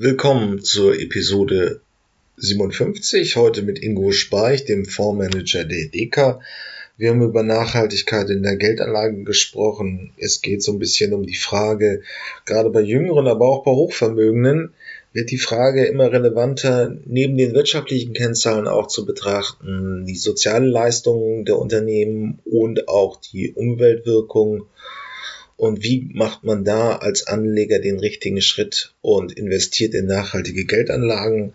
Willkommen zur Episode 57, heute mit Ingo Speich, dem Fondsmanager der DECA. Wir haben über Nachhaltigkeit in der Geldanlage gesprochen. Es geht so ein bisschen um die Frage, gerade bei Jüngeren, aber auch bei Hochvermögenden, wird die Frage immer relevanter, neben den wirtschaftlichen Kennzahlen auch zu betrachten, die sozialen Leistungen der Unternehmen und auch die Umweltwirkung und wie macht man da als Anleger den richtigen Schritt und investiert in nachhaltige Geldanlagen.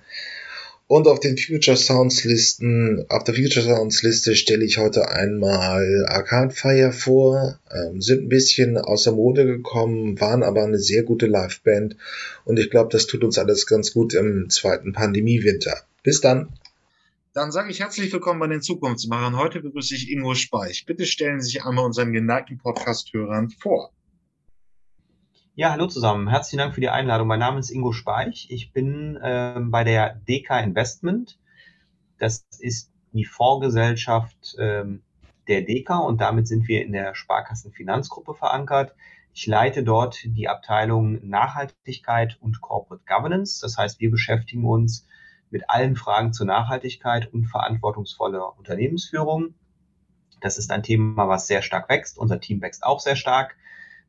Und auf den Future Sounds Listen, auf der Future Sounds Liste stelle ich heute einmal Arcade Fire vor, ähm, sind ein bisschen aus der Mode gekommen, waren aber eine sehr gute Liveband und ich glaube, das tut uns alles ganz gut im zweiten Pandemiewinter. Bis dann! Dann sage ich herzlich willkommen bei den Zukunftsmachern. Heute begrüße ich Ingo Speich. Bitte stellen Sie sich einmal unseren geneigten Podcast-Hörern vor. Ja, hallo zusammen. Herzlichen Dank für die Einladung. Mein Name ist Ingo Speich. Ich bin äh, bei der DK Investment. Das ist die Fondsgesellschaft ähm, der DK und damit sind wir in der Sparkassenfinanzgruppe verankert. Ich leite dort die Abteilung Nachhaltigkeit und Corporate Governance. Das heißt, wir beschäftigen uns mit allen Fragen zur Nachhaltigkeit und verantwortungsvoller Unternehmensführung. Das ist ein Thema, was sehr stark wächst. Unser Team wächst auch sehr stark.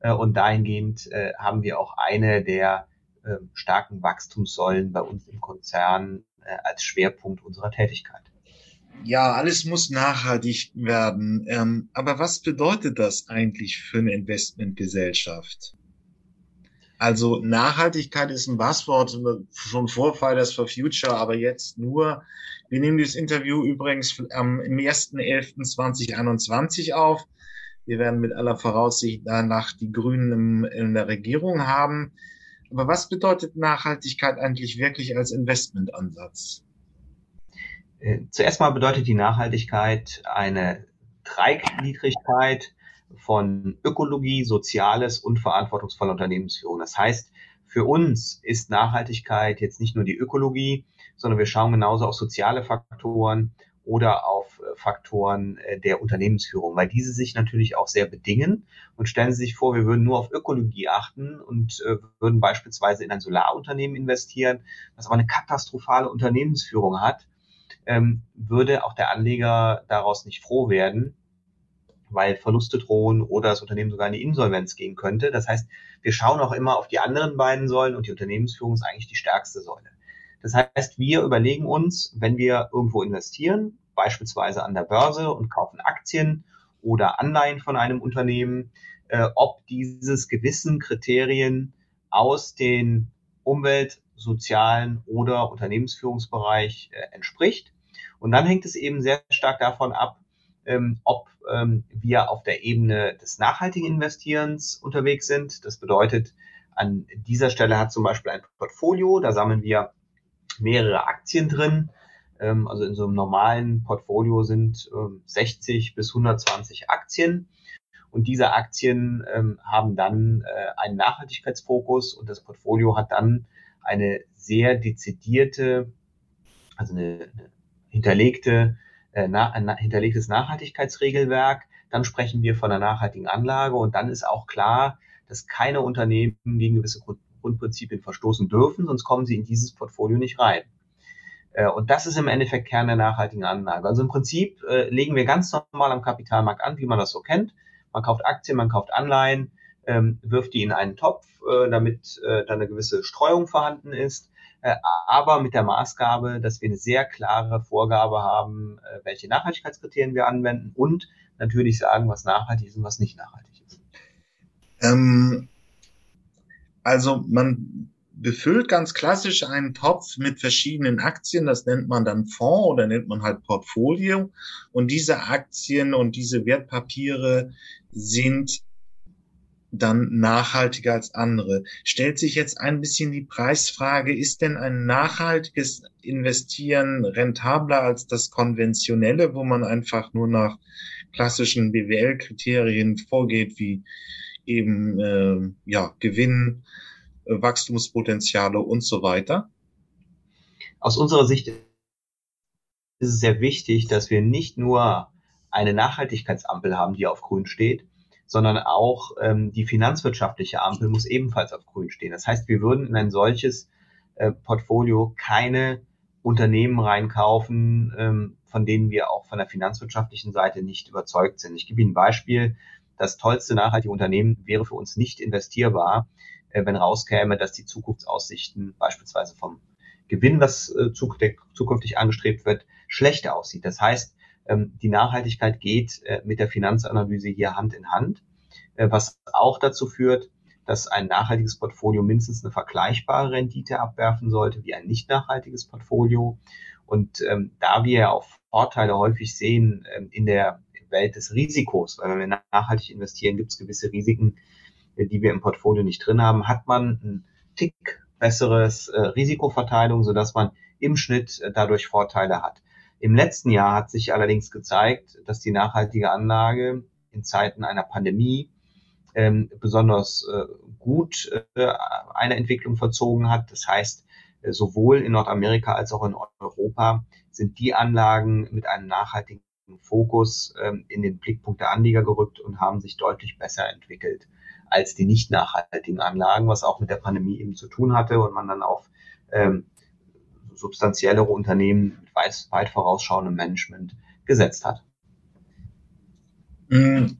Äh, und dahingehend äh, haben wir auch eine der ähm, starken Wachstumssäulen bei uns im Konzern äh, als Schwerpunkt unserer Tätigkeit. Ja, alles muss nachhaltig werden. Ähm, aber was bedeutet das eigentlich für eine Investmentgesellschaft? Also Nachhaltigkeit ist ein Buzzword schon vor for Future, aber jetzt nur. Wir nehmen dieses Interview übrigens am 1.11.2021 auf. Wir werden mit aller Voraussicht danach die Grünen in der Regierung haben. Aber was bedeutet Nachhaltigkeit eigentlich wirklich als Investmentansatz? Äh, zuerst mal bedeutet die Nachhaltigkeit eine Dreigliedrigkeit von Ökologie, Soziales und verantwortungsvoller Unternehmensführung. Das heißt, für uns ist Nachhaltigkeit jetzt nicht nur die Ökologie, sondern wir schauen genauso auf soziale Faktoren oder auf äh, Faktoren äh, der Unternehmensführung, weil diese sich natürlich auch sehr bedingen. Und stellen Sie sich vor, wir würden nur auf Ökologie achten und äh, würden beispielsweise in ein Solarunternehmen investieren, das aber eine katastrophale Unternehmensführung hat, ähm, würde auch der Anleger daraus nicht froh werden weil Verluste drohen oder das Unternehmen sogar in die Insolvenz gehen könnte. Das heißt, wir schauen auch immer auf die anderen beiden Säulen und die Unternehmensführung ist eigentlich die stärkste Säule. Das heißt, wir überlegen uns, wenn wir irgendwo investieren, beispielsweise an der Börse und kaufen Aktien oder Anleihen von einem Unternehmen, äh, ob dieses gewissen Kriterien aus den Umwelt-, sozialen oder Unternehmensführungsbereich äh, entspricht. Und dann hängt es eben sehr stark davon ab, ähm, ob ähm, wir auf der Ebene des nachhaltigen Investierens unterwegs sind. Das bedeutet, an dieser Stelle hat zum Beispiel ein Portfolio, da sammeln wir mehrere Aktien drin. Ähm, also in so einem normalen Portfolio sind ähm, 60 bis 120 Aktien. Und diese Aktien ähm, haben dann äh, einen Nachhaltigkeitsfokus und das Portfolio hat dann eine sehr dezidierte, also eine, eine hinterlegte äh, na, ein hinterlegtes Nachhaltigkeitsregelwerk. Dann sprechen wir von einer nachhaltigen Anlage und dann ist auch klar, dass keine Unternehmen gegen gewisse Grundprinzipien verstoßen dürfen, sonst kommen sie in dieses Portfolio nicht rein. Äh, und das ist im Endeffekt Kern der nachhaltigen Anlage. Also im Prinzip äh, legen wir ganz normal am Kapitalmarkt an, wie man das so kennt. Man kauft Aktien, man kauft Anleihen, ähm, wirft die in einen Topf, äh, damit äh, dann eine gewisse Streuung vorhanden ist. Äh, aber mit der Maßgabe, dass wir eine sehr klare Vorgabe haben, äh, welche Nachhaltigkeitskriterien wir anwenden und natürlich sagen, was nachhaltig ist und was nicht nachhaltig ist. Ähm, also man befüllt ganz klassisch einen Topf mit verschiedenen Aktien, das nennt man dann Fonds oder nennt man halt Portfolio. Und diese Aktien und diese Wertpapiere sind dann nachhaltiger als andere. Stellt sich jetzt ein bisschen die Preisfrage, ist denn ein nachhaltiges Investieren rentabler als das konventionelle, wo man einfach nur nach klassischen BWL-Kriterien vorgeht, wie eben äh, ja, Gewinn, äh, Wachstumspotenziale und so weiter? Aus unserer Sicht ist es sehr wichtig, dass wir nicht nur eine Nachhaltigkeitsampel haben, die auf grün steht, sondern auch ähm, die finanzwirtschaftliche Ampel muss ebenfalls auf grün stehen. Das heißt, wir würden in ein solches äh, Portfolio keine Unternehmen reinkaufen, ähm, von denen wir auch von der finanzwirtschaftlichen Seite nicht überzeugt sind. Ich gebe Ihnen ein Beispiel. Das tollste nachhaltige Unternehmen wäre für uns nicht investierbar, äh, wenn rauskäme, dass die Zukunftsaussichten beispielsweise vom Gewinn, was äh, zukünftig angestrebt wird, schlechter aussieht. Das heißt, die Nachhaltigkeit geht äh, mit der Finanzanalyse hier Hand in Hand, äh, was auch dazu führt, dass ein nachhaltiges Portfolio mindestens eine vergleichbare Rendite abwerfen sollte wie ein nicht nachhaltiges Portfolio. Und ähm, da wir auch Vorteile häufig sehen ähm, in der Welt des Risikos, weil wenn wir nachhaltig investieren, gibt es gewisse Risiken, äh, die wir im Portfolio nicht drin haben, hat man einen Tick besseres äh, Risikoverteilung, sodass man im Schnitt äh, dadurch Vorteile hat. Im letzten Jahr hat sich allerdings gezeigt, dass die nachhaltige Anlage in Zeiten einer Pandemie ähm, besonders äh, gut äh, eine Entwicklung verzogen hat. Das heißt, äh, sowohl in Nordamerika als auch in Europa sind die Anlagen mit einem nachhaltigen Fokus ähm, in den Blickpunkt der Anleger gerückt und haben sich deutlich besser entwickelt als die nicht nachhaltigen Anlagen, was auch mit der Pandemie eben zu tun hatte und man dann auf ähm, substanziellere Unternehmen mit weit, weit vorausschauendem Management gesetzt hat. Mhm.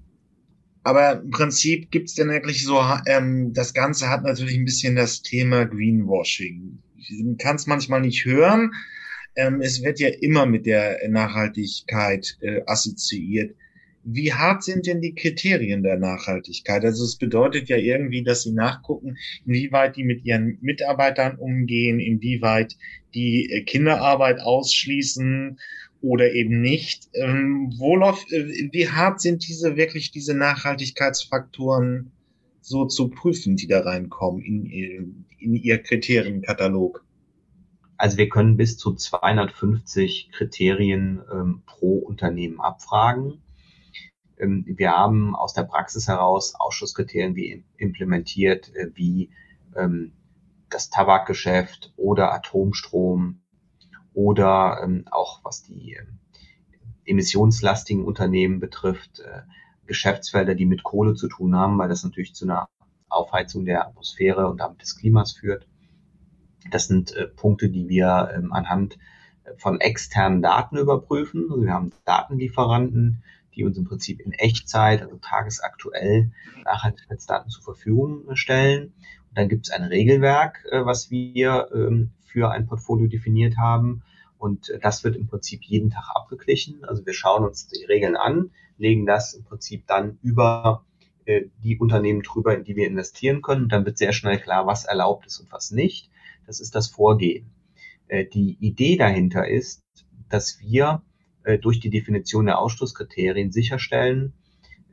Aber im Prinzip gibt es denn wirklich so, ähm, das Ganze hat natürlich ein bisschen das Thema Greenwashing. Man kann es manchmal nicht hören. Ähm, es wird ja immer mit der Nachhaltigkeit äh, assoziiert. Wie hart sind denn die Kriterien der Nachhaltigkeit? Also es bedeutet ja irgendwie, dass sie nachgucken, inwieweit die mit ihren Mitarbeitern umgehen, inwieweit die äh, Kinderarbeit ausschließen oder eben nicht. Ähm, Wolof, äh, wie hart sind diese wirklich diese Nachhaltigkeitsfaktoren so zu prüfen, die da reinkommen in, in ihr Kriterienkatalog? Also wir können bis zu 250 Kriterien ähm, pro Unternehmen abfragen. Ähm, wir haben aus der Praxis heraus Ausschusskriterien wie implementiert, äh, wie ähm, das Tabakgeschäft oder Atomstrom oder ähm, auch was die emissionslastigen Unternehmen betrifft, äh, Geschäftsfelder, die mit Kohle zu tun haben, weil das natürlich zu einer Aufheizung der Atmosphäre und damit des Klimas führt. Das sind äh, Punkte, die wir anhand von externen Daten überprüfen. Also wir haben Datenlieferanten, die uns im Prinzip in Echtzeit, also tagesaktuell Nachhaltigkeitsdaten zur Verfügung stellen. Und dann gibt es ein Regelwerk, äh, was wir ähm, für ein Portfolio definiert haben. Und äh, das wird im Prinzip jeden Tag abgeglichen. Also wir schauen uns die Regeln an, legen das im Prinzip dann über äh, die Unternehmen drüber, in die wir investieren können. Dann wird sehr schnell klar, was erlaubt ist und was nicht. Das ist das Vorgehen. Die Idee dahinter ist, dass wir durch die Definition der Ausschlusskriterien sicherstellen,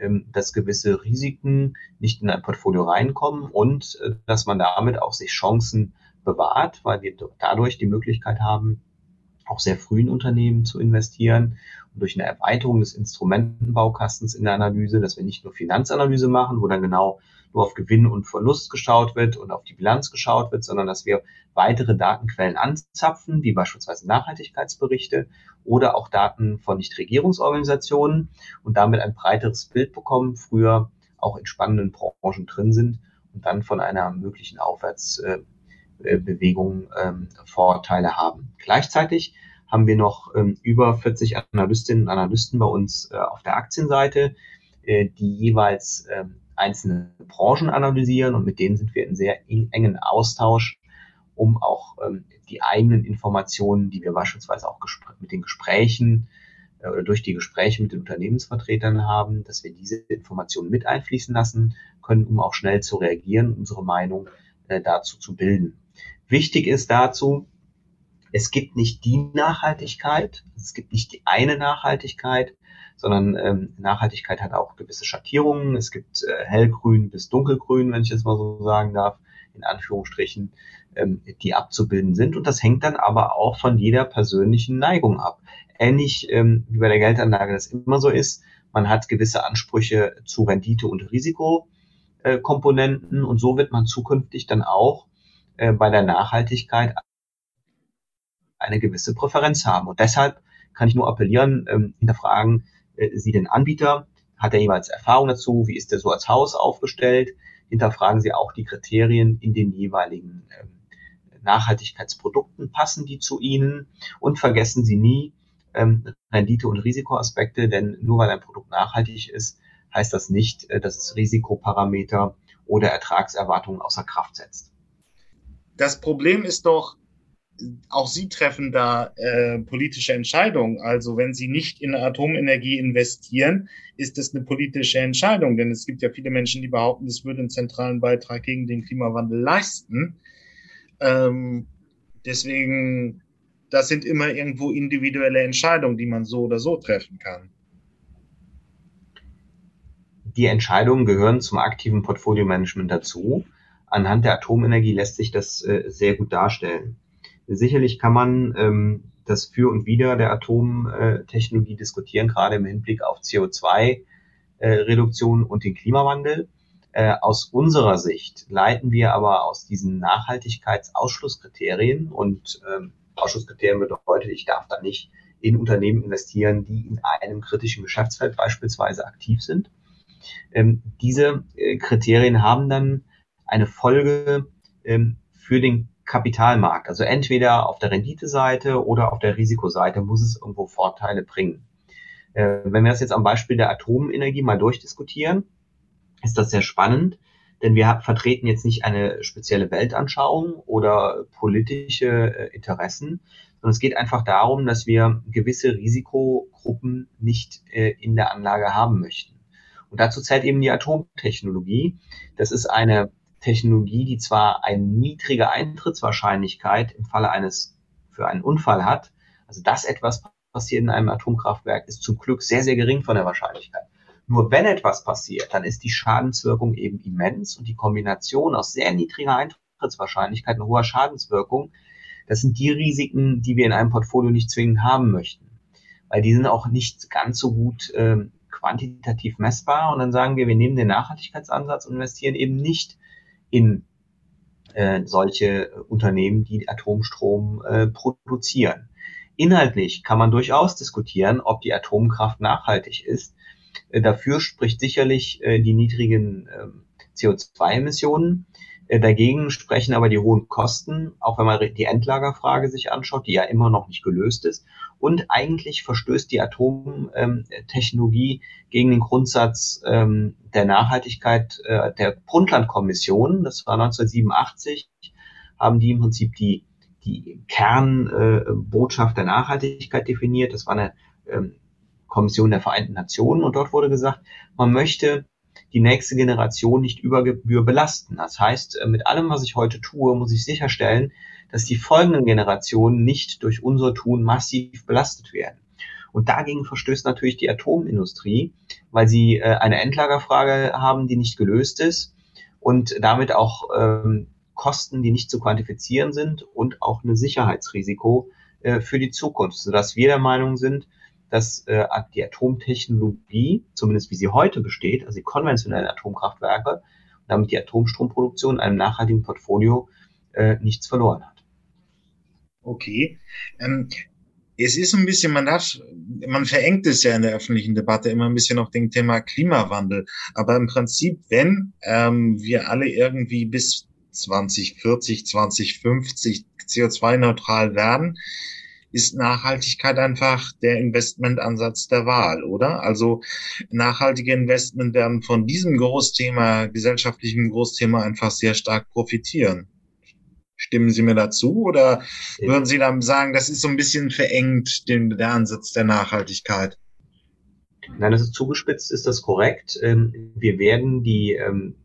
ähm, dass gewisse Risiken nicht in ein Portfolio reinkommen und äh, dass man damit auch sich Chancen bewahrt, weil wir dadurch die Möglichkeit haben, auch sehr früh in Unternehmen zu investieren. Und durch eine Erweiterung des Instrumentenbaukastens in der Analyse, dass wir nicht nur Finanzanalyse machen, wo dann genau nur auf Gewinn und Verlust geschaut wird und auf die Bilanz geschaut wird, sondern dass wir weitere Datenquellen anzapfen, wie beispielsweise Nachhaltigkeitsberichte oder auch Daten von Nichtregierungsorganisationen und damit ein breiteres Bild bekommen, früher auch in spannenden Branchen drin sind und dann von einer möglichen Aufwärtsbewegung ähm, Vorteile haben. Gleichzeitig haben wir noch ähm, über 40 Analystinnen und Analysten bei uns äh, auf der Aktienseite, äh, die jeweils ähm, einzelne Branchen analysieren und mit denen sind wir in sehr engen Austausch, um auch ähm, die eigenen Informationen, die wir beispielsweise auch mit den Gesprächen äh, oder durch die Gespräche mit den Unternehmensvertretern haben, dass wir diese Informationen mit einfließen lassen können, um auch schnell zu reagieren, unsere Meinung äh, dazu zu bilden. Wichtig ist dazu, es gibt nicht die Nachhaltigkeit, es gibt nicht die eine Nachhaltigkeit, sondern ähm, Nachhaltigkeit hat auch gewisse Schattierungen. Es gibt äh, hellgrün bis dunkelgrün, wenn ich jetzt mal so sagen darf, in Anführungsstrichen, ähm, die abzubilden sind. Und das hängt dann aber auch von jeder persönlichen Neigung ab. Ähnlich ähm, wie bei der Geldanlage das immer so ist, man hat gewisse Ansprüche zu Rendite und Risikokomponenten äh, und so wird man zukünftig dann auch äh, bei der Nachhaltigkeit eine gewisse Präferenz haben. Und deshalb kann ich nur appellieren, ähm, hinterfragen Sie den Anbieter, hat er jeweils Erfahrung dazu, wie ist er so als Haus aufgestellt, hinterfragen Sie auch die Kriterien in den jeweiligen ähm, Nachhaltigkeitsprodukten? Passen die zu Ihnen? Und vergessen Sie nie ähm, Rendite- und Risikoaspekte, denn nur weil ein Produkt nachhaltig ist, heißt das nicht, äh, dass es Risikoparameter oder Ertragserwartungen außer Kraft setzt. Das Problem ist doch, auch Sie treffen da äh, politische Entscheidungen. Also wenn Sie nicht in Atomenergie investieren, ist das eine politische Entscheidung. Denn es gibt ja viele Menschen, die behaupten, das würde einen zentralen Beitrag gegen den Klimawandel leisten. Ähm, deswegen, das sind immer irgendwo individuelle Entscheidungen, die man so oder so treffen kann. Die Entscheidungen gehören zum aktiven Portfolio-Management dazu. Anhand der Atomenergie lässt sich das äh, sehr gut darstellen. Sicherlich kann man ähm, das Für und Wider der Atomtechnologie diskutieren, gerade im Hinblick auf CO2-Reduktion äh, und den Klimawandel. Äh, aus unserer Sicht leiten wir aber aus diesen Nachhaltigkeitsausschlusskriterien und ähm, Ausschlusskriterien bedeutet, ich darf da nicht in Unternehmen investieren, die in einem kritischen Geschäftsfeld beispielsweise aktiv sind. Ähm, diese äh, Kriterien haben dann eine Folge ähm, für den Kapitalmarkt. Also entweder auf der Renditeseite oder auf der Risikoseite muss es irgendwo Vorteile bringen. Äh, wenn wir das jetzt am Beispiel der Atomenergie mal durchdiskutieren, ist das sehr spannend, denn wir vertreten jetzt nicht eine spezielle Weltanschauung oder politische äh, Interessen, sondern es geht einfach darum, dass wir gewisse Risikogruppen nicht äh, in der Anlage haben möchten. Und dazu zählt eben die Atomtechnologie. Das ist eine Technologie, die zwar eine niedrige Eintrittswahrscheinlichkeit im Falle eines für einen Unfall hat, also dass etwas passiert in einem Atomkraftwerk, ist zum Glück sehr, sehr gering von der Wahrscheinlichkeit. Nur wenn etwas passiert, dann ist die Schadenswirkung eben immens und die Kombination aus sehr niedriger Eintrittswahrscheinlichkeit und hoher Schadenswirkung, das sind die Risiken, die wir in einem Portfolio nicht zwingend haben möchten. Weil die sind auch nicht ganz so gut äh, quantitativ messbar. Und dann sagen wir, wir nehmen den Nachhaltigkeitsansatz und investieren eben nicht in äh, solche Unternehmen, die Atomstrom äh, produzieren. Inhaltlich kann man durchaus diskutieren, ob die Atomkraft nachhaltig ist. Äh, dafür spricht sicherlich äh, die niedrigen äh, CO2-Emissionen. Äh, dagegen sprechen aber die hohen Kosten, auch wenn man die Endlagerfrage sich anschaut, die ja immer noch nicht gelöst ist. Und eigentlich verstößt die Atomtechnologie gegen den Grundsatz ähm, der Nachhaltigkeit äh, der Brundtland-Kommission. Das war 1987, haben die im Prinzip die, die Kernbotschaft der Nachhaltigkeit definiert. Das war eine ähm, Kommission der Vereinten Nationen und dort wurde gesagt, man möchte die nächste Generation nicht über Gebühr belasten. Das heißt, äh, mit allem, was ich heute tue, muss ich sicherstellen, dass die folgenden Generationen nicht durch unser Tun massiv belastet werden. Und dagegen verstößt natürlich die Atomindustrie, weil sie äh, eine Endlagerfrage haben, die nicht gelöst ist und damit auch ähm, Kosten, die nicht zu quantifizieren sind und auch ein Sicherheitsrisiko äh, für die Zukunft, sodass wir der Meinung sind, dass äh, die Atomtechnologie, zumindest wie sie heute besteht, also die konventionellen Atomkraftwerke, damit die Atomstromproduktion in einem nachhaltigen Portfolio äh, nichts verloren hat. Okay. Ähm, es ist ein bisschen, man darf, man verengt es ja in der öffentlichen Debatte immer ein bisschen auf dem Thema Klimawandel. Aber im Prinzip, wenn ähm, wir alle irgendwie bis 2040, 2050 CO2-neutral werden, ist Nachhaltigkeit einfach der Investmentansatz der Wahl, oder? Also nachhaltige Investment werden von diesem Großthema, gesellschaftlichen Großthema einfach sehr stark profitieren. Stimmen Sie mir dazu oder würden Sie dann sagen, das ist so ein bisschen verengt, den, der Ansatz der Nachhaltigkeit? Nein, das ist zugespitzt, ist das korrekt. Ähm, wir werden die ähm,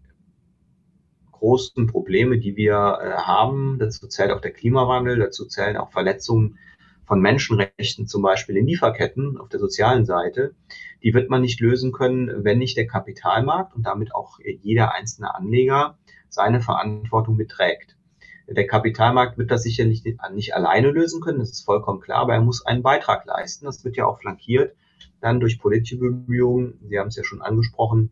großen Probleme, die wir äh, haben, dazu zählt auch der Klimawandel, dazu zählen auch Verletzungen von Menschenrechten, zum Beispiel in Lieferketten auf der sozialen Seite, die wird man nicht lösen können, wenn nicht der Kapitalmarkt und damit auch jeder einzelne Anleger seine Verantwortung beträgt. Der Kapitalmarkt wird das sicherlich nicht alleine lösen können, das ist vollkommen klar, aber er muss einen Beitrag leisten. Das wird ja auch flankiert dann durch politische Bemühungen. Sie haben es ja schon angesprochen.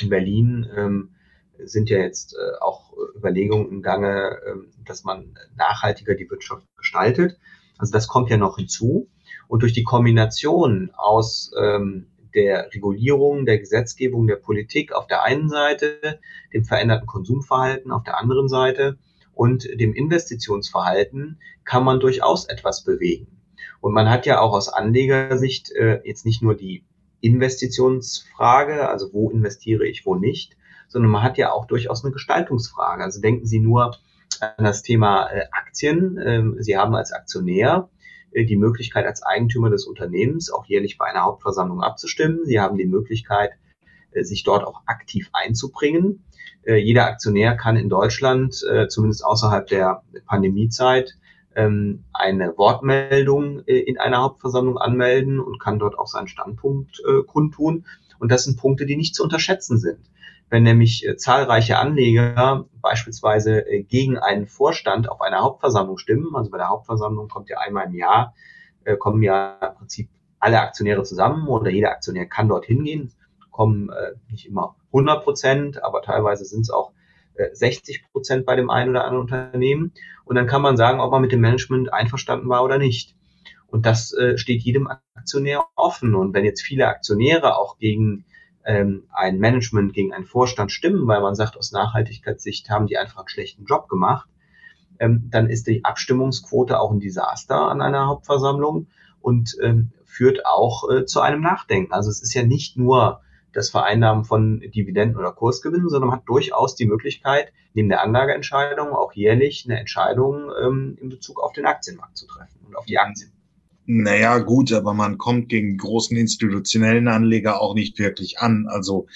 In Berlin ähm, sind ja jetzt äh, auch Überlegungen im Gange, ähm, dass man nachhaltiger die Wirtschaft gestaltet. Also das kommt ja noch hinzu. Und durch die Kombination aus ähm, der Regulierung, der Gesetzgebung, der Politik auf der einen Seite, dem veränderten Konsumverhalten auf der anderen Seite und dem Investitionsverhalten kann man durchaus etwas bewegen. Und man hat ja auch aus Anlegersicht äh, jetzt nicht nur die Investitionsfrage, also wo investiere ich, wo nicht, sondern man hat ja auch durchaus eine Gestaltungsfrage. Also denken Sie nur an das Thema äh, Aktien. Ähm, Sie haben als Aktionär äh, die Möglichkeit, als Eigentümer des Unternehmens auch jährlich bei einer Hauptversammlung abzustimmen. Sie haben die Möglichkeit, äh, sich dort auch aktiv einzubringen. Jeder Aktionär kann in Deutschland, zumindest außerhalb der Pandemiezeit, ähm, eine Wortmeldung in einer Hauptversammlung anmelden und kann dort auch seinen Standpunkt kundtun. Und das sind Punkte, die nicht zu unterschätzen sind. Wenn nämlich äh, zahlreiche Anleger beispielsweise äh, gegen einen Vorstand auf einer Hauptversammlung stimmen, also bei der Hauptversammlung kommt ja einmal im Jahr, äh, kommen ja im Prinzip alle Aktionäre zusammen oder jeder Aktionär kann dort hingehen, kommen äh, nicht immer 100 Prozent, aber teilweise sind es auch 60 äh, Prozent bei dem einen oder anderen Unternehmen. Und dann kann man sagen, ob man mit dem Management einverstanden war oder nicht. Und das äh, steht jedem Aktionär offen. Und wenn jetzt viele Aktionäre auch gegen ähm, ein Management, gegen einen Vorstand stimmen, weil man sagt, aus Nachhaltigkeitssicht haben die einfach einen schlechten Job gemacht, ähm, dann ist die Abstimmungsquote auch ein Desaster an einer Hauptversammlung und ähm, führt auch äh, zu einem Nachdenken. Also es ist ja nicht nur das Vereinnahmen von Dividenden oder Kursgewinnen, sondern man hat durchaus die Möglichkeit, neben der Anlageentscheidung auch jährlich eine Entscheidung ähm, in Bezug auf den Aktienmarkt zu treffen und auf die Aktien. Naja, gut, aber man kommt gegen großen institutionellen Anleger auch nicht wirklich an. Also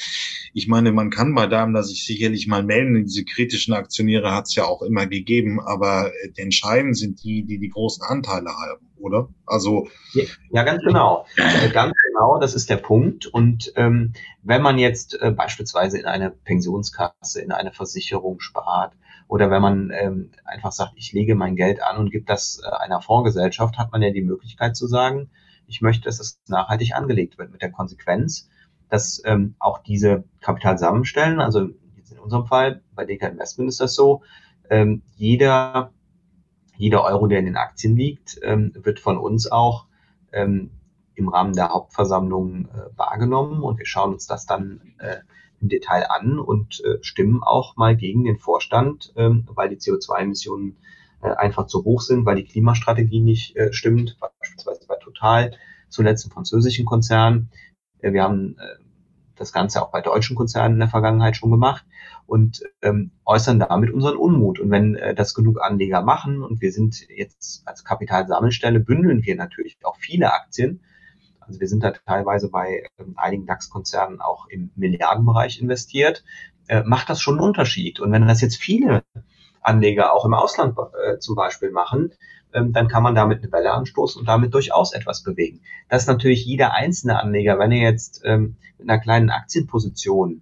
ich meine, man kann bei Daimler sich sicherlich mal melden. Diese kritischen Aktionäre hat es ja auch immer gegeben, aber entscheidend sind die, die die großen Anteile haben, oder? Also ja, ja ganz genau, äh, ganz genau. Das ist der Punkt. Und ähm, wenn man jetzt äh, beispielsweise in eine Pensionskasse, in eine Versicherung spart, oder wenn man ähm, einfach sagt, ich lege mein Geld an und gebe das äh, einer Fondsgesellschaft, hat man ja die Möglichkeit zu sagen, ich möchte, dass es nachhaltig angelegt wird, mit der Konsequenz, dass ähm, auch diese Kapital zusammenstellen, also jetzt in unserem Fall, bei DK Investment ist das so, ähm, jeder, jeder Euro, der in den Aktien liegt, ähm, wird von uns auch ähm, im Rahmen der Hauptversammlung äh, wahrgenommen. Und wir schauen uns das dann äh, im Detail an und äh, stimmen auch mal gegen den Vorstand, ähm, weil die CO2-Emissionen äh, einfach zu hoch sind, weil die Klimastrategie nicht äh, stimmt, beispielsweise bei Total, zuletzt im französischen Konzern. Äh, wir haben äh, das Ganze auch bei deutschen Konzernen in der Vergangenheit schon gemacht und ähm, äußern damit unseren Unmut. Und wenn äh, das genug Anleger machen und wir sind jetzt als Kapitalsammelstelle, bündeln wir natürlich auch viele Aktien, also wir sind da teilweise bei ähm, einigen DAX-Konzernen auch im Milliardenbereich investiert. Äh, macht das schon einen Unterschied. Und wenn das jetzt viele Anleger auch im Ausland äh, zum Beispiel machen, ähm, dann kann man damit eine Welle anstoßen und damit durchaus etwas bewegen. Das ist natürlich jeder einzelne Anleger, wenn er jetzt ähm, mit einer kleinen Aktienposition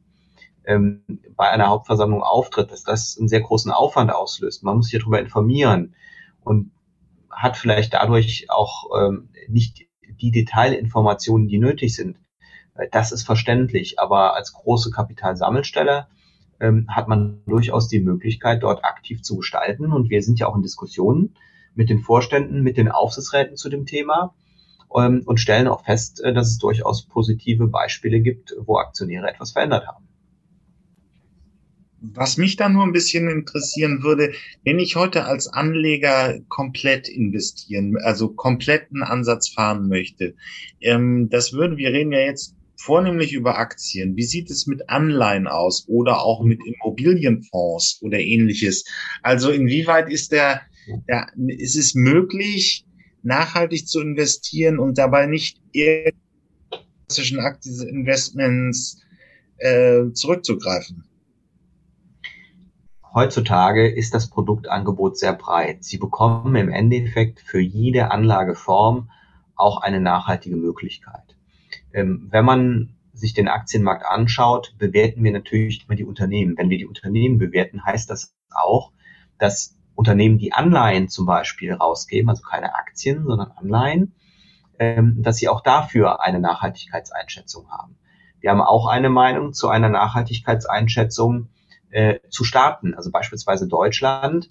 ähm, bei einer Hauptversammlung auftritt, dass das einen sehr großen Aufwand auslöst. Man muss sich darüber informieren und hat vielleicht dadurch auch ähm, nicht die Detailinformationen, die nötig sind. Äh, das ist verständlich, aber als große Kapitalsammelstelle ähm, hat man durchaus die Möglichkeit, dort aktiv zu gestalten. Und wir sind ja auch in Diskussionen mit den Vorständen, mit den Aufsichtsräten zu dem Thema ähm, und stellen auch fest, äh, dass es durchaus positive Beispiele gibt, wo Aktionäre etwas verändert haben. Was mich da nur ein bisschen interessieren würde, wenn ich heute als Anleger komplett investieren, also kompletten Ansatz fahren möchte, ähm, das würden, wir reden ja jetzt vornehmlich über Aktien. Wie sieht es mit Anleihen aus oder auch mit Immobilienfonds oder ähnliches? Also inwieweit ist der, der ist es möglich, nachhaltig zu investieren und dabei nicht klassischen Aktieninvestments äh, zurückzugreifen? Heutzutage ist das Produktangebot sehr breit. Sie bekommen im Endeffekt für jede Anlageform auch eine nachhaltige Möglichkeit. Ähm, wenn man sich den Aktienmarkt anschaut, bewerten wir natürlich immer die Unternehmen. Wenn wir die Unternehmen bewerten, heißt das auch, dass Unternehmen, die Anleihen zum Beispiel rausgeben, also keine Aktien, sondern Anleihen, ähm, dass sie auch dafür eine Nachhaltigkeitseinschätzung haben. Wir haben auch eine Meinung zu einer Nachhaltigkeitseinschätzung äh, zu starten. Also beispielsweise Deutschland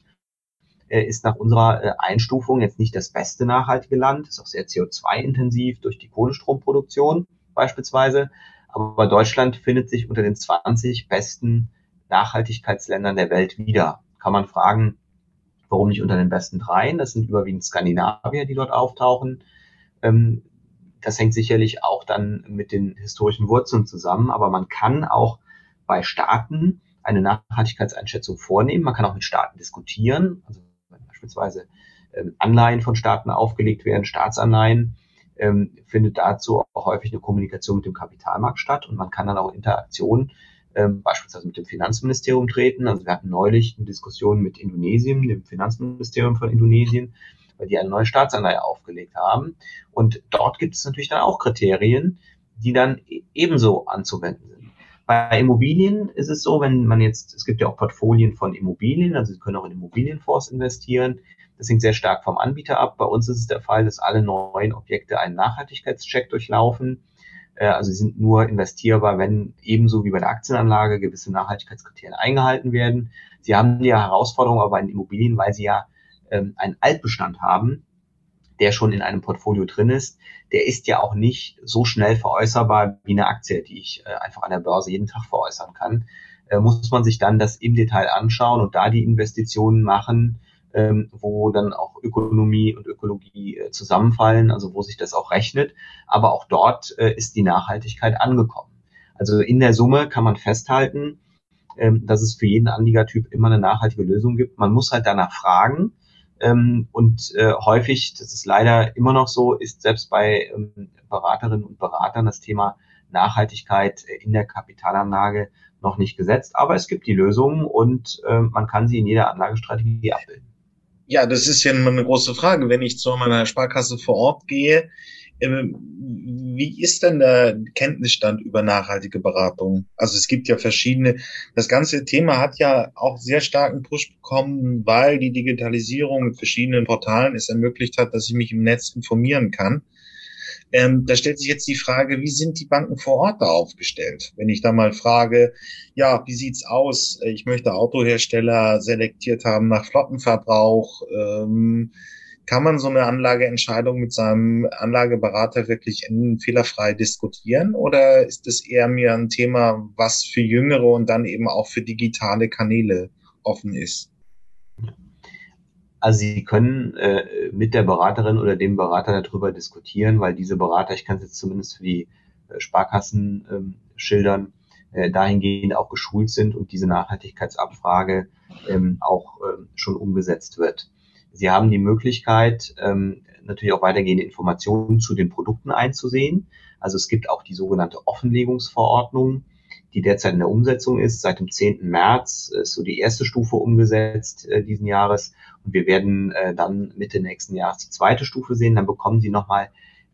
äh, ist nach unserer äh, Einstufung jetzt nicht das beste nachhaltige Land, ist auch sehr CO2-intensiv durch die Kohlestromproduktion beispielsweise. Aber Deutschland findet sich unter den 20 besten Nachhaltigkeitsländern der Welt wieder. Kann man fragen, Warum nicht unter den besten dreien? Das sind überwiegend Skandinavier, die dort auftauchen. Ähm, das hängt sicherlich auch dann mit den historischen Wurzeln zusammen, aber man kann auch bei Staaten eine Nachhaltigkeitseinschätzung vornehmen. Man kann auch mit Staaten diskutieren, also wenn beispielsweise ähm, Anleihen von Staaten aufgelegt werden, Staatsanleihen, ähm, findet dazu auch häufig eine Kommunikation mit dem Kapitalmarkt statt und man kann dann auch Interaktionen ähm, beispielsweise mit dem Finanzministerium treten. Also wir hatten neulich eine Diskussion mit Indonesien, dem Finanzministerium von Indonesien, weil die eine neue Staatsanleihe aufgelegt haben. Und dort gibt es natürlich dann auch Kriterien, die dann e-, ebenso anzuwenden sind. Bei Immobilien ist es so, wenn man jetzt, es gibt ja auch Portfolien von Immobilien, also Sie können auch in Immobilienfonds investieren. Das hängt sehr stark vom Anbieter ab. Bei uns ist es der Fall, dass alle neuen Objekte einen Nachhaltigkeitscheck durchlaufen. Äh, also sie sind nur investierbar, wenn ebenso wie bei der Aktienanlage gewisse Nachhaltigkeitskriterien eingehalten werden. Sie haben die Herausforderung aber bei den Immobilien, weil sie ja ähm, einen Altbestand haben, der schon in einem Portfolio drin ist, der ist ja auch nicht so schnell veräußerbar wie eine Aktie, die ich äh, einfach an der Börse jeden Tag veräußern kann. Äh, muss man sich dann das im Detail anschauen und da die Investitionen machen, ähm, wo dann auch Ökonomie und Ökologie äh, zusammenfallen, also wo sich das auch rechnet. Aber auch dort äh, ist die Nachhaltigkeit angekommen. Also in der Summe kann man festhalten, ähm, dass es für jeden Anliegertyp immer eine nachhaltige Lösung gibt. Man muss halt danach fragen. Ähm, und äh, häufig, das ist leider immer noch so, ist selbst bei ähm, Beraterinnen und Beratern das Thema Nachhaltigkeit äh, in der Kapitalanlage noch nicht gesetzt. Aber es gibt die Lösungen und äh, man kann sie in jeder Anlagestrategie abbilden. Ja, das ist ja eine große Frage. Wenn ich zu meiner Sparkasse vor Ort gehe, wie ist denn der Kenntnisstand über nachhaltige Beratung? Also es gibt ja verschiedene, das ganze Thema hat ja auch sehr starken Push bekommen, weil die Digitalisierung mit verschiedenen Portalen es ermöglicht hat, dass ich mich im Netz informieren kann. Ähm, da stellt sich jetzt die Frage, wie sind die Banken vor Ort da aufgestellt? Wenn ich da mal frage, ja, wie sieht's aus? Ich möchte Autohersteller selektiert haben nach Flottenverbrauch. Ähm, kann man so eine Anlageentscheidung mit seinem Anlageberater wirklich fehlerfrei diskutieren oder ist es eher mir ein Thema, was für Jüngere und dann eben auch für digitale Kanäle offen ist? Also Sie können äh, mit der Beraterin oder dem Berater darüber diskutieren, weil diese Berater, ich kann es jetzt zumindest für die äh, Sparkassen ähm, schildern, äh, dahingehend auch geschult sind und diese Nachhaltigkeitsabfrage ähm, auch ähm, schon umgesetzt wird. Sie haben die Möglichkeit, ähm, natürlich auch weitergehende Informationen zu den Produkten einzusehen. Also es gibt auch die sogenannte Offenlegungsverordnung, die derzeit in der Umsetzung ist. Seit dem 10. März ist so die erste Stufe umgesetzt äh, diesen Jahres und wir werden äh, dann Mitte nächsten Jahres die zweite Stufe sehen. Dann bekommen Sie nochmal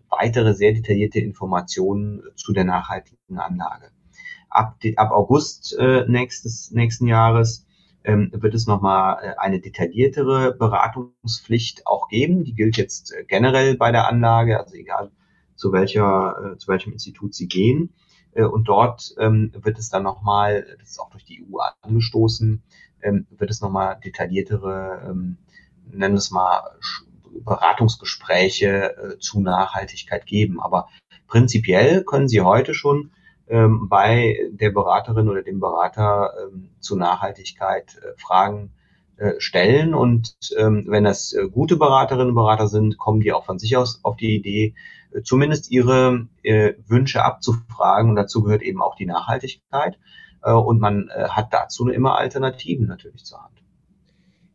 weitere sehr detaillierte Informationen zu der nachhaltigen Anlage. Ab, ab August äh, nächstes, nächsten Jahres ähm, wird es nochmal äh, eine detailliertere Beratungspflicht auch geben. Die gilt jetzt äh, generell bei der Anlage, also egal zu welcher, äh, zu welchem Institut Sie gehen. Äh, und dort ähm, wird es dann nochmal, das ist auch durch die EU angestoßen, ähm, wird es nochmal detailliertere, ähm, nennen wir es mal, Beratungsgespräche äh, zu Nachhaltigkeit geben. Aber prinzipiell können Sie heute schon ähm, bei der Beraterin oder dem Berater ähm, zu Nachhaltigkeit äh, Fragen äh, stellen. Und ähm, wenn das äh, gute Beraterinnen und Berater sind, kommen die auch von sich aus auf die Idee, äh, zumindest ihre äh, Wünsche abzufragen. Und dazu gehört eben auch die Nachhaltigkeit. Und man hat dazu immer Alternativen natürlich zur Hand.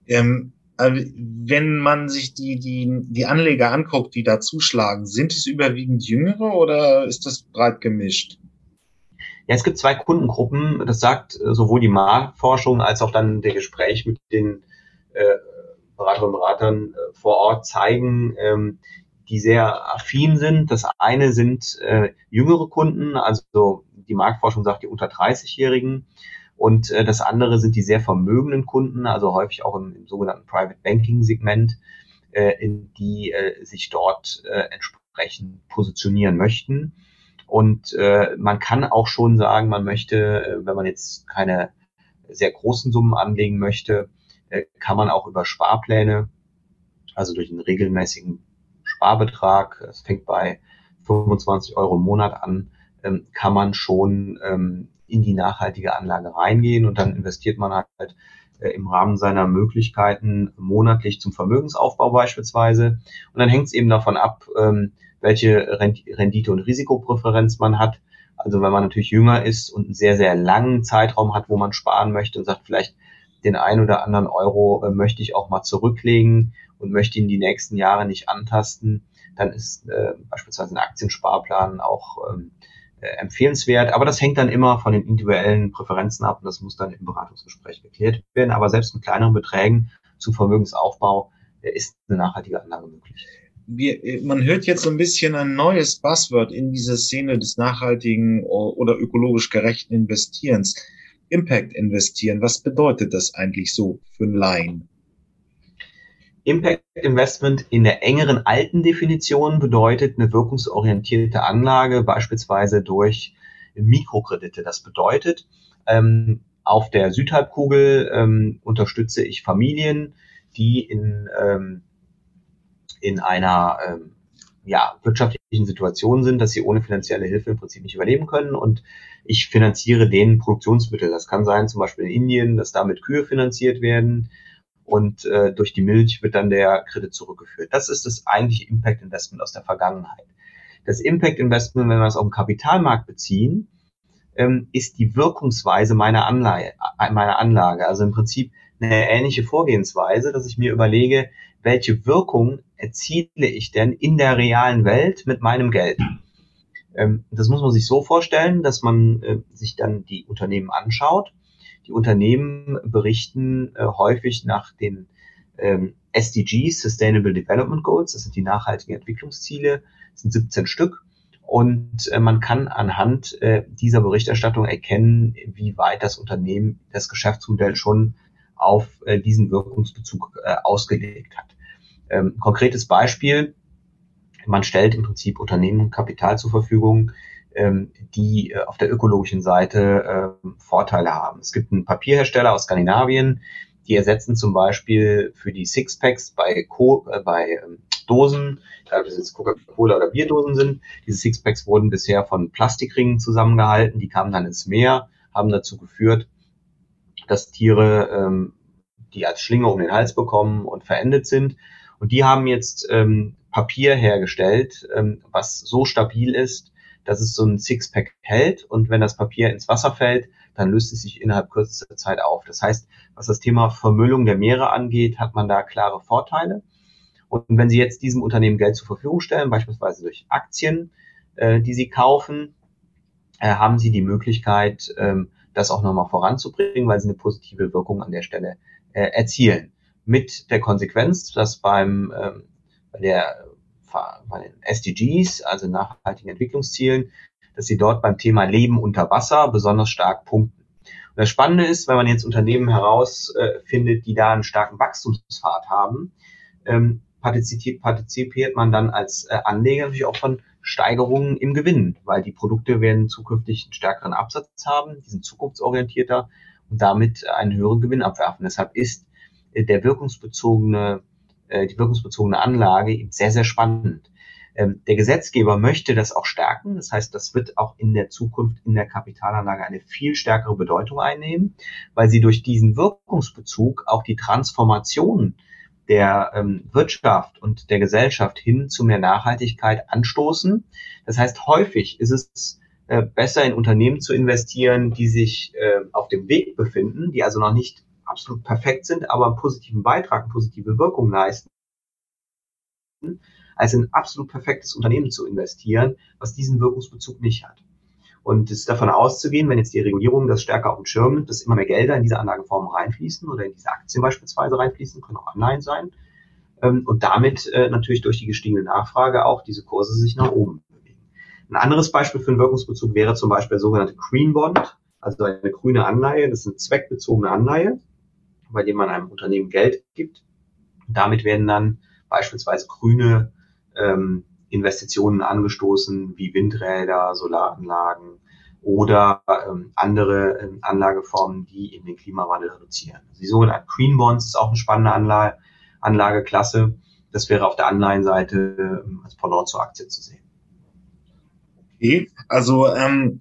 Ähm, also wenn man sich die, die, die Anleger anguckt, die da zuschlagen, sind es überwiegend Jüngere oder ist das breit gemischt? Ja, es gibt zwei Kundengruppen, das sagt äh, sowohl die Marktforschung als auch dann der Gespräch mit den äh, Beraterinnen und Beratern äh, vor Ort zeigen, ähm, die sehr affin sind. Das eine sind äh, jüngere Kunden, also die Marktforschung sagt die unter 30-Jährigen. Und äh, das andere sind die sehr vermögenden Kunden, also häufig auch im, im sogenannten Private Banking Segment, äh, in die äh, sich dort äh, entsprechend positionieren möchten. Und äh, man kann auch schon sagen, man möchte, äh, wenn man jetzt keine sehr großen Summen anlegen möchte, äh, kann man auch über Sparpläne, also durch einen regelmäßigen Sparbetrag, es fängt bei 25 Euro im Monat an, ähm, kann man schon ähm, in die nachhaltige Anlage reingehen und dann investiert man halt im Rahmen seiner Möglichkeiten monatlich zum Vermögensaufbau beispielsweise. Und dann hängt es eben davon ab, ähm, welche Rendite- und Risikopräferenz man hat. Also wenn man natürlich jünger ist und einen sehr, sehr langen Zeitraum hat, wo man sparen möchte und sagt, vielleicht den ein oder anderen Euro äh, möchte ich auch mal zurücklegen und möchte ihn die nächsten Jahre nicht antasten, dann ist äh, beispielsweise ein Aktiensparplan auch ähm, äh, empfehlenswert. Aber das hängt dann immer von den individuellen Präferenzen ab und das muss dann im Beratungsgespräch geklärt werden. Aber selbst mit kleineren Beträgen zum Vermögensaufbau äh, ist eine nachhaltige Anlage möglich. Wir, äh, man hört jetzt so ein bisschen ein neues Buzzword in dieser Szene des nachhaltigen oder ökologisch gerechten Investierens. Impact investieren. Was bedeutet das eigentlich so für einen Laien? Impact Investment in der engeren alten Definition bedeutet eine wirkungsorientierte Anlage, beispielsweise durch Mikrokredite. Das bedeutet, ähm, auf der Südhalbkugel ähm, unterstütze ich Familien, die in, ähm, in einer ähm, ja, wirtschaftlichen Situation sind, dass sie ohne finanzielle Hilfe im Prinzip nicht überleben können. Und ich finanziere denen Produktionsmittel. Das kann sein, zum Beispiel in Indien, dass damit Kühe finanziert werden und äh, durch die Milch wird dann der Kredit zurückgeführt. Das ist das eigentliche Impact Investment aus der Vergangenheit. Das Impact Investment, wenn wir es auf den Kapitalmarkt beziehen, ähm, ist die Wirkungsweise meiner Anlage, äh, meiner Anlage. Also im Prinzip eine ähnliche Vorgehensweise, dass ich mir überlege, welche Wirkung erziele ich denn in der realen Welt mit meinem Geld? Ähm, das muss man sich so vorstellen, dass man äh, sich dann die Unternehmen anschaut die Unternehmen berichten äh, häufig nach den ähm, SDGs, Sustainable Development Goals, das sind die nachhaltigen Entwicklungsziele, das sind 17 Stück. Und äh, man kann anhand äh, dieser Berichterstattung erkennen, wie weit das Unternehmen das Geschäftsmodell schon auf äh, diesen Wirkungsbezug äh, ausgelegt hat. Ähm, konkretes Beispiel, man stellt im Prinzip Unternehmen Kapital zur Verfügung, ähm, die äh, auf der ökologischen Seite äh, Vorteile haben. Es gibt einen Papierhersteller aus Skandinavien, die ersetzen zum Beispiel für die Sixpacks bei, Co äh, bei ähm, Dosen, egal ob es jetzt Coca-Cola oder Bierdosen sind. Diese Sixpacks wurden bisher von Plastikringen zusammengehalten, die kamen dann ins Meer, haben dazu geführt, dass Tiere ähm, die als Schlinge um den Hals bekommen und verendet sind. Und die haben jetzt ähm, Papier hergestellt, ähm, was so stabil ist, dass es so ein Sixpack hält und wenn das Papier ins Wasser fällt, dann löst es sich innerhalb kürzester Zeit auf. Das heißt, was das Thema Vermüllung der Meere angeht, hat man da klare Vorteile. Und wenn Sie jetzt diesem Unternehmen Geld zur Verfügung stellen, beispielsweise durch Aktien, äh, die Sie kaufen, äh, haben Sie die Möglichkeit, ähm, das auch nochmal voranzubringen, weil Sie eine positive Wirkung an der Stelle äh, erzielen. Mit der Konsequenz, dass beim ähm, bei der bei den SDGs, also nachhaltigen Entwicklungszielen, dass sie dort beim Thema Leben unter Wasser besonders stark punkten. Und das Spannende ist, wenn man jetzt Unternehmen herausfindet, die da einen starken Wachstumspfad haben, ähm, partizipiert, partizipiert man dann als äh, Anleger natürlich auch von Steigerungen im Gewinn, weil die Produkte werden zukünftig einen stärkeren Absatz haben, die sind zukunftsorientierter und damit einen höheren Gewinn abwerfen. Deshalb ist äh, der wirkungsbezogene äh, die wirkungsbezogene Anlage eben sehr, sehr spannend. Ähm, der Gesetzgeber möchte das auch stärken. Das heißt, das wird auch in der Zukunft in der Kapitalanlage eine viel stärkere Bedeutung einnehmen, weil sie durch diesen Wirkungsbezug auch die Transformation der ähm, Wirtschaft und der Gesellschaft hin zu mehr Nachhaltigkeit anstoßen. Das heißt, häufig ist es äh, besser in Unternehmen zu investieren, die sich äh, auf dem Weg befinden, die also noch nicht absolut perfekt sind, aber einen positiven Beitrag, eine positive Wirkung leisten, als in ein absolut perfektes Unternehmen zu investieren, was diesen Wirkungsbezug nicht hat. Und es ist davon auszugehen, wenn jetzt die Regulierung das stärker auf den Schirm nimmt, dass immer mehr Gelder in diese Anlageformen reinfließen oder in diese Aktien beispielsweise reinfließen, können auch Anleihen sein. Ähm, und damit äh, natürlich durch die gestiegene Nachfrage auch diese Kurse sich nach oben bewegen. Ein anderes Beispiel für einen Wirkungsbezug wäre zum Beispiel der sogenannte Green Bond, also eine grüne Anleihe. Das ist eine zweckbezogene Anleihe bei dem man einem Unternehmen Geld gibt. Damit werden dann beispielsweise grüne ähm, Investitionen angestoßen, wie Windräder, Solaranlagen oder ähm, andere ähm, Anlageformen, die eben den Klimawandel reduzieren. Die sogenannten Green Bonds ist auch eine spannende Anlage, Anlageklasse. Das wäre auf der Anleihenseite ähm, als Pendant zur Aktie zu sehen. Okay, also ähm,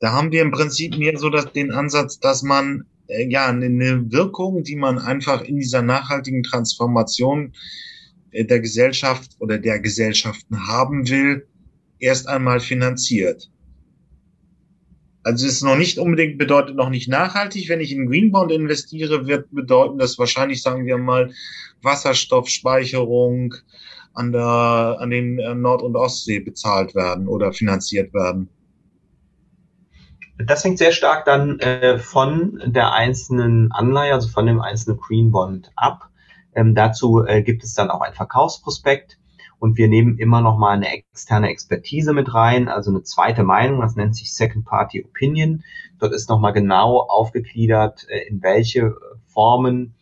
da haben wir im Prinzip mehr so das, den Ansatz, dass man äh, ja eine Wirkung, die man einfach in dieser nachhaltigen Transformation äh, der Gesellschaft oder der Gesellschaften haben will, erst einmal finanziert. Also es ist noch nicht unbedingt bedeutet noch nicht nachhaltig. Wenn ich in Greenbond investiere, wird bedeuten, dass wahrscheinlich, sagen wir mal, Wasserstoffspeicherung an der, an den äh, Nord- und Ostsee bezahlt werden oder finanziert werden. Das hängt sehr stark dann äh, von der einzelnen Anleihe, also von dem einzelnen Green Bond ab. Ähm, dazu äh, gibt es dann auch ein Verkaufsprospekt und wir nehmen immer noch mal eine externe Expertise mit rein, also eine zweite Meinung, das nennt sich Second Party Opinion. Dort ist noch mal genau aufgegliedert, äh, in welche Formen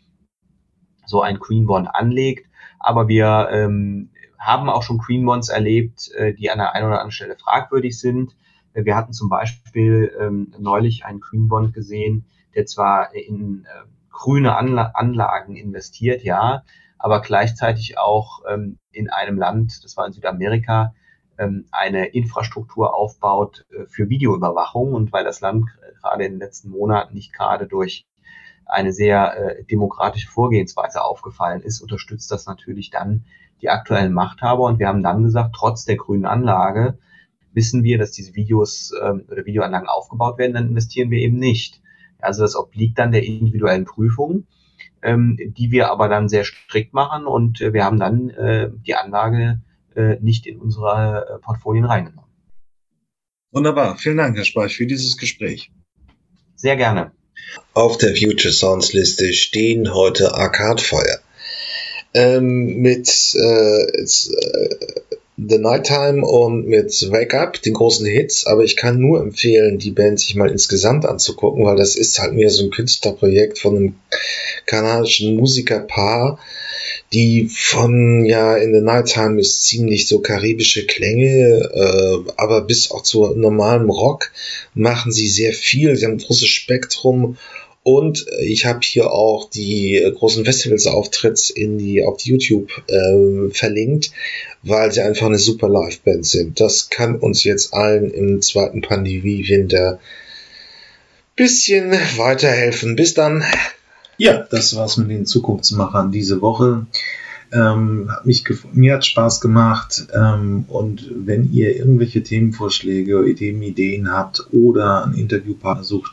so ein Green Bond anlegt. Aber wir ähm, haben auch schon Green Bonds erlebt, äh, die an der einen oder anderen Stelle fragwürdig sind. Wir hatten zum Beispiel ähm, neulich einen Green Bond gesehen, der zwar in äh, grüne Anla Anlagen investiert, ja, aber gleichzeitig auch ähm, in einem Land, das war in Südamerika, ähm, eine Infrastruktur aufbaut äh, für Videoüberwachung. Und weil das Land gerade in den letzten Monaten nicht gerade durch eine sehr äh, demokratische Vorgehensweise aufgefallen ist, unterstützt das natürlich dann die aktuellen Machthaber. Und wir haben dann gesagt, trotz der grünen Anlage wissen wir, dass diese Videos ähm, oder Videoanlagen aufgebaut werden, dann investieren wir eben nicht. Also das obliegt dann der individuellen Prüfung, ähm, die wir aber dann sehr strikt machen und äh, wir haben dann äh, die Anlage äh, nicht in unsere äh, Portfolien reingenommen. Wunderbar. Vielen Dank, Herr Speich, für dieses Gespräch. Sehr gerne. Auf der Future Sounds Liste stehen heute Arcade Fire. Ähm, mit äh, jetzt, äh, The Nighttime und mit Wake Up, den großen Hits, aber ich kann nur empfehlen, die Band sich mal insgesamt anzugucken, weil das ist halt mehr so ein Künstlerprojekt von einem kanadischen Musikerpaar, die von, ja, in The Nighttime ist ziemlich so karibische Klänge, äh, aber bis auch zu normalem Rock machen sie sehr viel, sie haben ein großes Spektrum und ich habe hier auch die großen Festivals-Auftritts in die, auf YouTube äh, verlinkt, weil sie einfach eine super Liveband sind. Das kann uns jetzt allen im zweiten Pandemie-Winter bisschen weiterhelfen. Bis dann. Ja, das war's mit den Zukunftsmachern diese Woche. Ähm, hat mich mir hat Spaß gemacht ähm, und wenn ihr irgendwelche Themenvorschläge, Ideen, Ideen habt oder einen Interviewpartner sucht,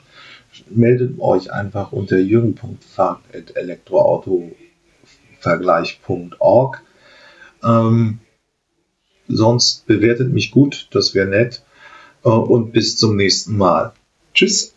meldet euch einfach unter jürgen.fahrt.elektroautovergleich.org. Ähm, sonst bewertet mich gut, das wäre nett. Äh, und bis zum nächsten Mal. Tschüss.